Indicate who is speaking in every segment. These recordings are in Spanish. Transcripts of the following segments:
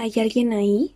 Speaker 1: ¿Hay alguien ahí?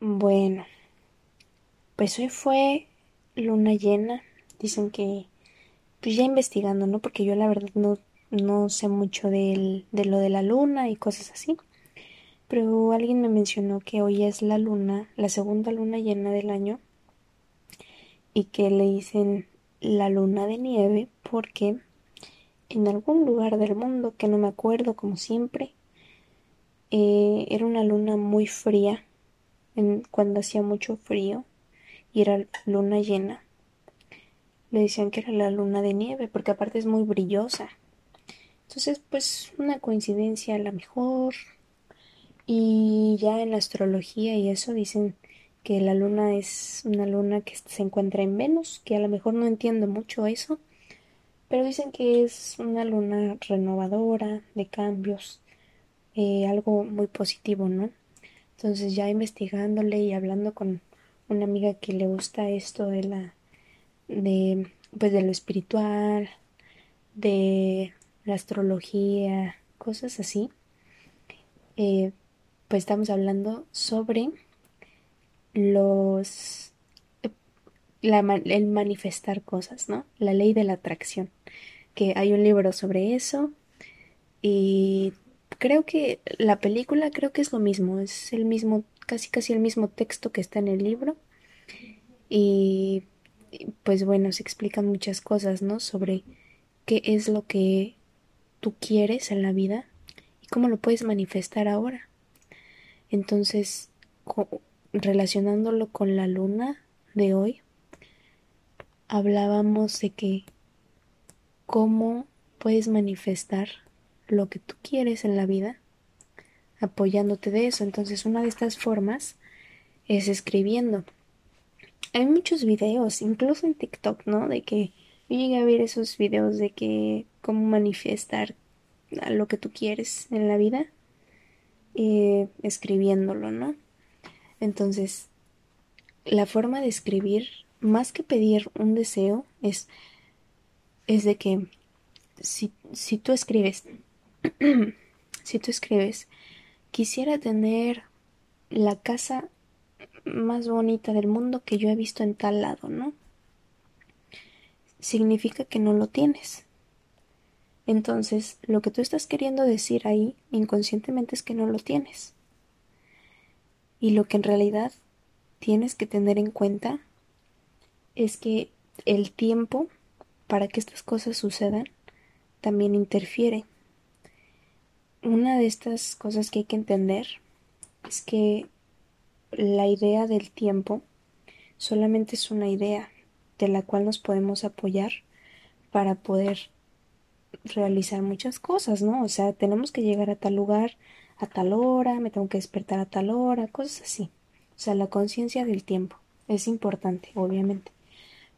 Speaker 1: Bueno, pues hoy fue luna llena. Dicen que, pues ya investigando, ¿no? Porque yo la verdad no, no sé mucho de lo de la luna y cosas así. Pero alguien me mencionó que hoy es la luna, la segunda luna llena del año. Y que le dicen la luna de nieve porque en algún lugar del mundo que no me acuerdo como siempre. Eh, era una luna muy fría en, cuando hacía mucho frío y era luna llena. Le decían que era la luna de nieve porque aparte es muy brillosa. Entonces, pues una coincidencia a la mejor. Y ya en la astrología y eso dicen que la luna es una luna que se encuentra en Venus, que a lo mejor no entiendo mucho eso, pero dicen que es una luna renovadora, de cambios, eh, algo muy positivo, ¿no? Entonces ya investigándole y hablando con una amiga que le gusta esto de la, de, pues de lo espiritual, de la astrología, cosas así, eh, pues estamos hablando sobre los el manifestar cosas, ¿no? La ley de la atracción, que hay un libro sobre eso y creo que la película creo que es lo mismo, es el mismo, casi casi el mismo texto que está en el libro y pues bueno, se explican muchas cosas, ¿no? Sobre qué es lo que tú quieres en la vida y cómo lo puedes manifestar ahora. Entonces, relacionándolo con la luna de hoy, hablábamos de que cómo puedes manifestar lo que tú quieres en la vida apoyándote de eso. Entonces una de estas formas es escribiendo. Hay muchos videos, incluso en TikTok, ¿no? De que yo llegué a ver esos videos de que cómo manifestar lo que tú quieres en la vida eh, escribiéndolo, ¿no? Entonces, la forma de escribir más que pedir un deseo, es, es de que si, si tú escribes, si tú escribes, quisiera tener la casa más bonita del mundo que yo he visto en tal lado, ¿no? Significa que no lo tienes. Entonces, lo que tú estás queriendo decir ahí inconscientemente es que no lo tienes. Y lo que en realidad tienes que tener en cuenta es que el tiempo para que estas cosas sucedan también interfiere. Una de estas cosas que hay que entender es que la idea del tiempo solamente es una idea de la cual nos podemos apoyar para poder realizar muchas cosas, ¿no? O sea, tenemos que llegar a tal lugar a tal hora, me tengo que despertar a tal hora, cosas así. O sea, la conciencia del tiempo es importante, obviamente.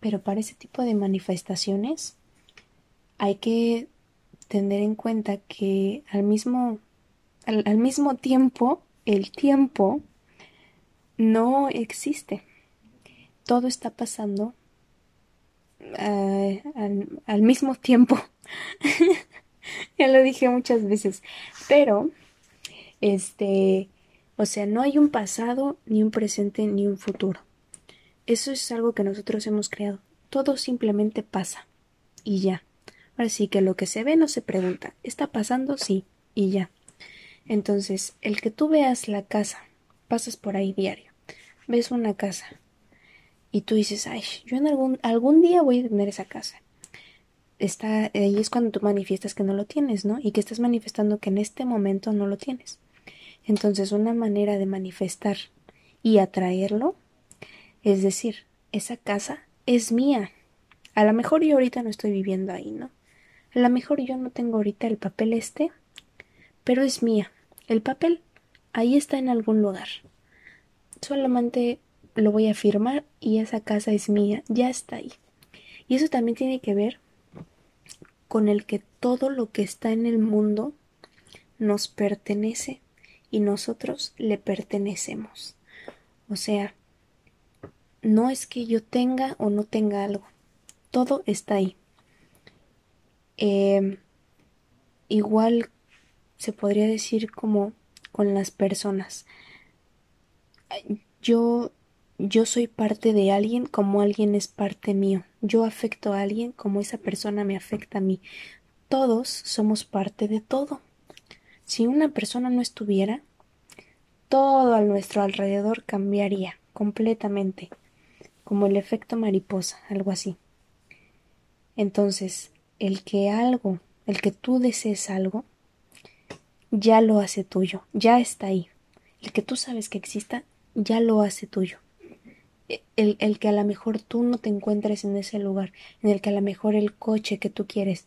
Speaker 1: Pero para ese tipo de manifestaciones hay que tener en cuenta que al mismo, al, mismo tiempo, el tiempo no existe. Todo está pasando eh, al, mismo tiempo. ya lo dije muchas veces. Pero, este, o sea, no hay un pasado, ni un presente, ni un futuro. Eso es algo que nosotros hemos creado. Todo simplemente pasa. Y ya. Ahora sí que lo que se ve no se pregunta. ¿Está pasando? Sí. Y ya. Entonces, el que tú veas la casa, pasas por ahí diario, ves una casa y tú dices, ay, yo en algún, algún día voy a tener esa casa. Está, ahí es cuando tú manifiestas que no lo tienes, ¿no? Y que estás manifestando que en este momento no lo tienes. Entonces, una manera de manifestar y atraerlo es decir, esa casa es mía. A lo mejor yo ahorita no estoy viviendo ahí, ¿no? A lo mejor yo no tengo ahorita el papel este, pero es mía. El papel ahí está en algún lugar. Solamente lo voy a firmar y esa casa es mía, ya está ahí. Y eso también tiene que ver con el que todo lo que está en el mundo nos pertenece y nosotros le pertenecemos. O sea, no es que yo tenga o no tenga algo. Todo está ahí. Em, igual se podría decir como con las personas. Yo, yo soy parte de alguien como alguien es parte mío. Yo afecto a alguien como esa persona me afecta a mí. Todos somos parte de todo. Si una persona no estuviera, todo a nuestro alrededor cambiaría completamente, como el efecto mariposa, algo así. Entonces, el que algo, el que tú desees algo, ya lo hace tuyo, ya está ahí. El que tú sabes que exista, ya lo hace tuyo. El, el, que a lo mejor tú no te encuentres en ese lugar, en el que a lo mejor el coche que tú quieres,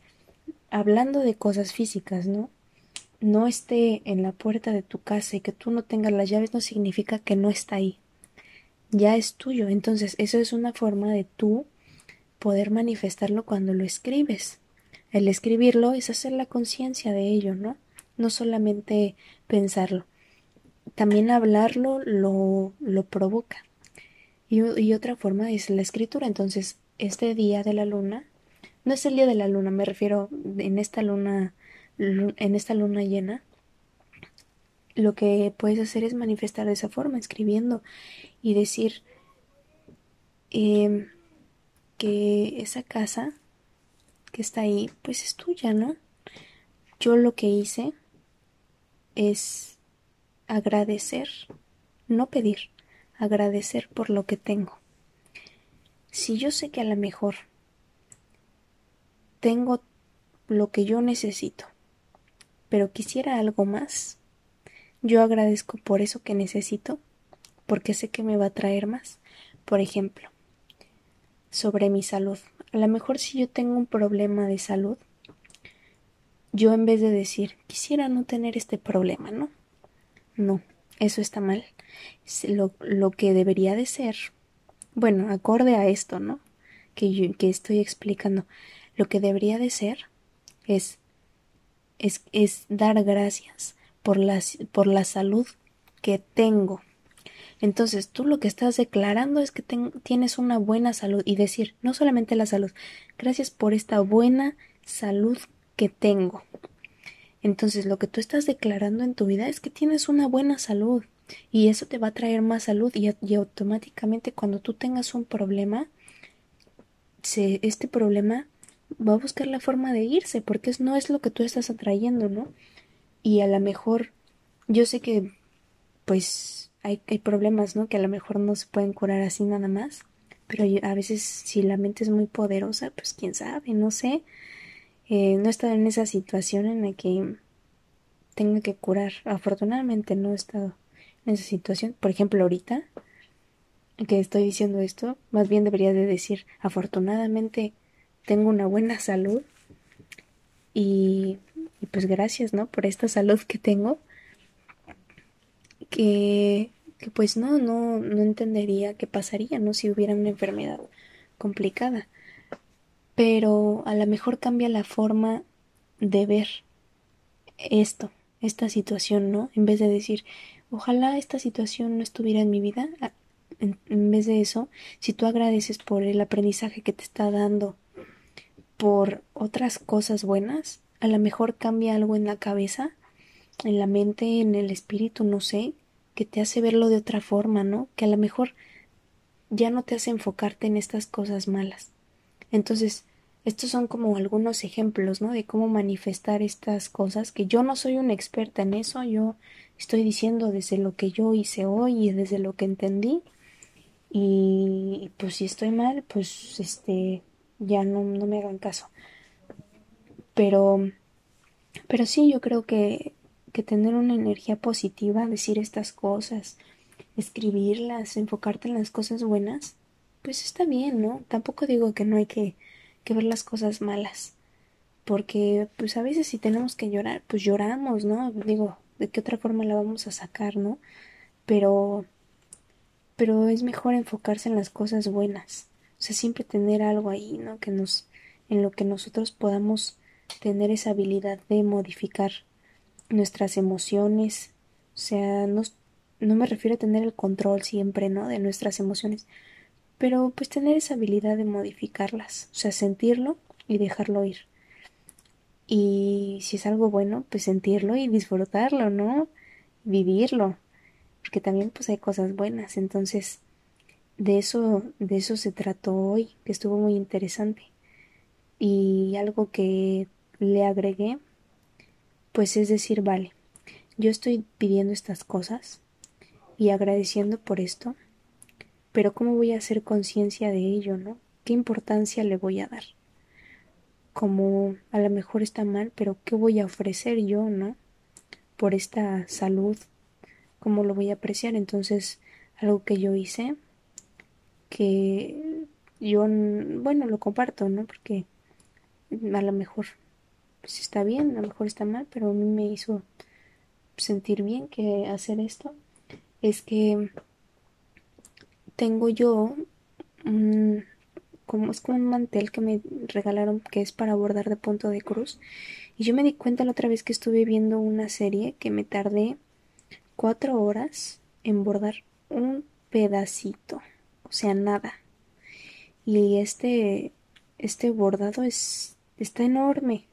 Speaker 1: hablando de cosas físicas, ¿no? No esté en la puerta de tu casa y que tú no tengas las llaves no significa que no está ahí. Ya es tuyo. Entonces, eso es una forma de tú poder manifestarlo cuando lo escribes. El escribirlo es hacer la conciencia de ello, ¿no? No solamente pensarlo. También hablarlo lo, lo provoca. Y, y otra forma es la escritura. Entonces, este día de la luna, no es el día de la luna, me refiero en esta luna, en esta luna llena, lo que puedes hacer es manifestar de esa forma, escribiendo y decir, eh, que esa casa que está ahí, pues es tuya, ¿no? Yo lo que hice es agradecer, no pedir, agradecer por lo que tengo. Si yo sé que a lo mejor tengo lo que yo necesito, pero quisiera algo más, yo agradezco por eso que necesito, porque sé que me va a traer más. Por ejemplo, sobre mi salud. A lo mejor si yo tengo un problema de salud, yo en vez de decir, quisiera no tener este problema, ¿no? No, eso está mal. Lo, lo que debería de ser, bueno, acorde a esto, ¿no? Que, yo, que estoy explicando, lo que debería de ser es, es, es dar gracias por, las, por la salud que tengo entonces tú lo que estás declarando es que tienes una buena salud y decir, no solamente la salud, gracias por esta buena salud que tengo. Entonces lo que tú estás declarando en tu vida es que tienes una buena salud y eso te va a traer más salud y, automáticamente cuando tú tengas un problema, este problema va a buscar la forma de irse porque no es lo que tú estás atrayendo, ¿no? Y a lo mejor yo sé que pues hay, hay problemas, ¿no? Que a lo mejor no se pueden curar así nada más. Pero a veces si la mente es muy poderosa, pues quién sabe, no sé. Eh, no he estado en esa situación en la que tenga que curar. Afortunadamente no he estado en esa situación. Por ejemplo, ahorita que estoy diciendo esto, más bien debería de decir, afortunadamente tengo una buena salud y, y pues gracias, ¿no? Por esta salud que tengo que, que pues no, no, no entendería qué pasaría, ¿no? Si hubiera una enfermedad complicada. Pero a lo mejor cambia la forma de ver esto, esta situación, ¿no? En vez de decir, ojalá esta situación no estuviera en mi vida, en, en, vez de eso, si tú agradeces por el aprendizaje que te está dando, por otras cosas buenas, a lo mejor cambia algo en la cabeza, en la mente, en el espíritu, no sé, que te hace verlo de otra forma, ¿no? Que a lo mejor ya no te hace enfocarte en estas cosas malas. Entonces, estos son como algunos ejemplos, ¿no? De cómo manifestar estas cosas, que yo no soy una experta en eso, yo estoy diciendo desde lo que yo hice hoy y desde lo que entendí. Y pues si estoy mal, pues este, ya no, no me hagan caso. Pero, pero sí, yo creo que que tener una energía positiva, decir estas cosas, escribirlas, enfocarte en las cosas buenas, pues está bien, ¿no? Tampoco digo que no hay que, que ver las cosas malas, porque pues a veces si tenemos que llorar, pues lloramos, ¿no? Digo, ¿de qué otra forma la vamos a sacar, ¿no? Pero, pero es mejor enfocarse en las cosas buenas, o sea, siempre tener algo ahí, ¿no? Que nos, en lo que nosotros podamos tener esa habilidad de modificar nuestras emociones, o sea, no, no me refiero a tener el control siempre, ¿no? De nuestras emociones, pero pues tener esa habilidad de modificarlas, o sea, sentirlo y dejarlo ir. Y si es algo bueno, pues sentirlo y disfrutarlo, ¿no? Vivirlo. Porque también pues hay cosas buenas. Entonces, de eso, de eso se trató hoy, que estuvo muy interesante. Y algo que le agregué, pues es decir, vale, yo estoy pidiendo estas cosas y agradeciendo por esto, pero ¿cómo voy a hacer conciencia de ello, no? ¿Qué importancia le voy a dar? Como a lo mejor está mal, pero ¿qué voy a ofrecer yo, no? Por esta salud, ¿cómo lo voy a apreciar? Entonces, algo que yo hice, que yo, bueno, lo comparto, ¿no? Porque a lo mejor pues está bien, a lo mejor está mal, pero a mí me hizo sentir bien que hacer esto. Es que tengo yo un, como es como un mantel que me regalaron que es para bordar de punto de cruz. Y yo me di cuenta la otra vez que estuve viendo una serie que me tardé cuatro horas en bordar un pedacito o sea nada. Y este este bordado es está enorme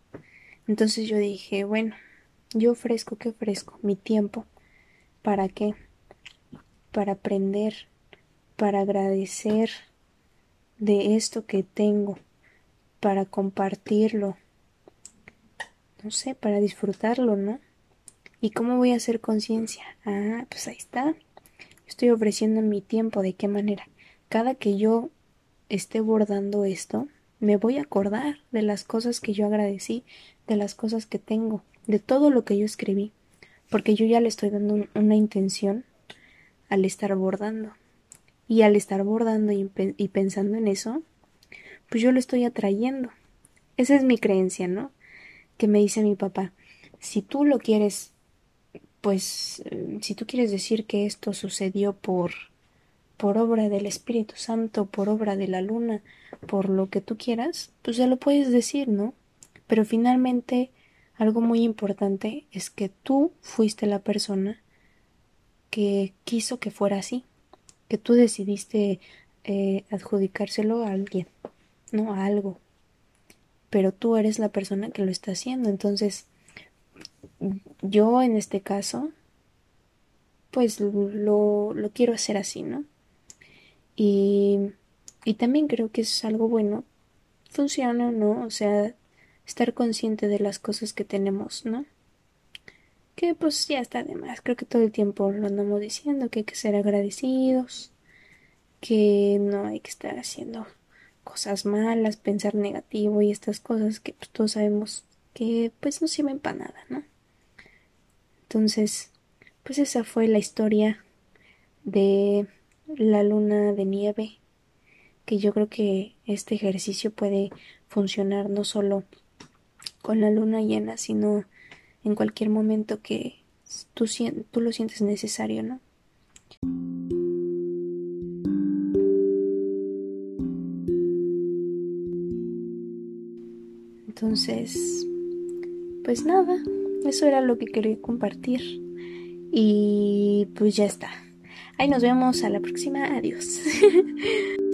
Speaker 1: entonces yo dije bueno yo ofrezco qué ofrezco mi tiempo para qué para aprender para agradecer de esto que tengo, para compartirlo, no sé, para disfrutarlo, ¿no? ¿Y cómo voy a hacer conciencia? Ah, pues ahí está. Estoy ofreciendo mi tiempo, ¿de qué manera? Cada que yo esté bordando esto, me voy a acordar de las cosas que yo agradecí, de las cosas que tengo, de todo lo que yo escribí, porque yo ya le estoy dando una intención al estar bordando. Y al estar bordando y, pensando en eso, pues yo lo estoy atrayendo. Esa es mi creencia, ¿no? Que me dice mi papá, si tú lo quieres, pues, eh, si tú quieres decir que esto sucedió por, por obra del Espíritu Santo, por obra de la luna, por lo que tú quieras, pues ya lo puedes decir, ¿no? Pero finalmente, algo muy importante es que tú fuiste la persona que quiso que fuera así que tú decidiste eh, adjudicárselo a alguien, no a algo. Pero tú eres la persona que lo está haciendo. Entonces, yo en este caso, pues lo, lo quiero hacer así, ¿no? Y, y también creo que es algo bueno. Funciona, ¿no? O sea, estar consciente de las cosas que tenemos, ¿no? que pues ya está de más. Creo que todo el tiempo lo andamos diciendo, que hay que ser agradecidos, que no hay que estar haciendo cosas malas, pensar negativo y estas cosas que pues, todos sabemos que pues no sirven para nada, ¿no? Entonces, pues esa fue la historia de la luna de nieve, que yo creo que este ejercicio puede funcionar no solo con la luna llena, sino en cualquier momento que tú, tú lo sientes necesario, ¿no? Entonces, pues nada, eso era lo que quería compartir. Y pues ya está. Ahí nos vemos a la próxima. Adiós.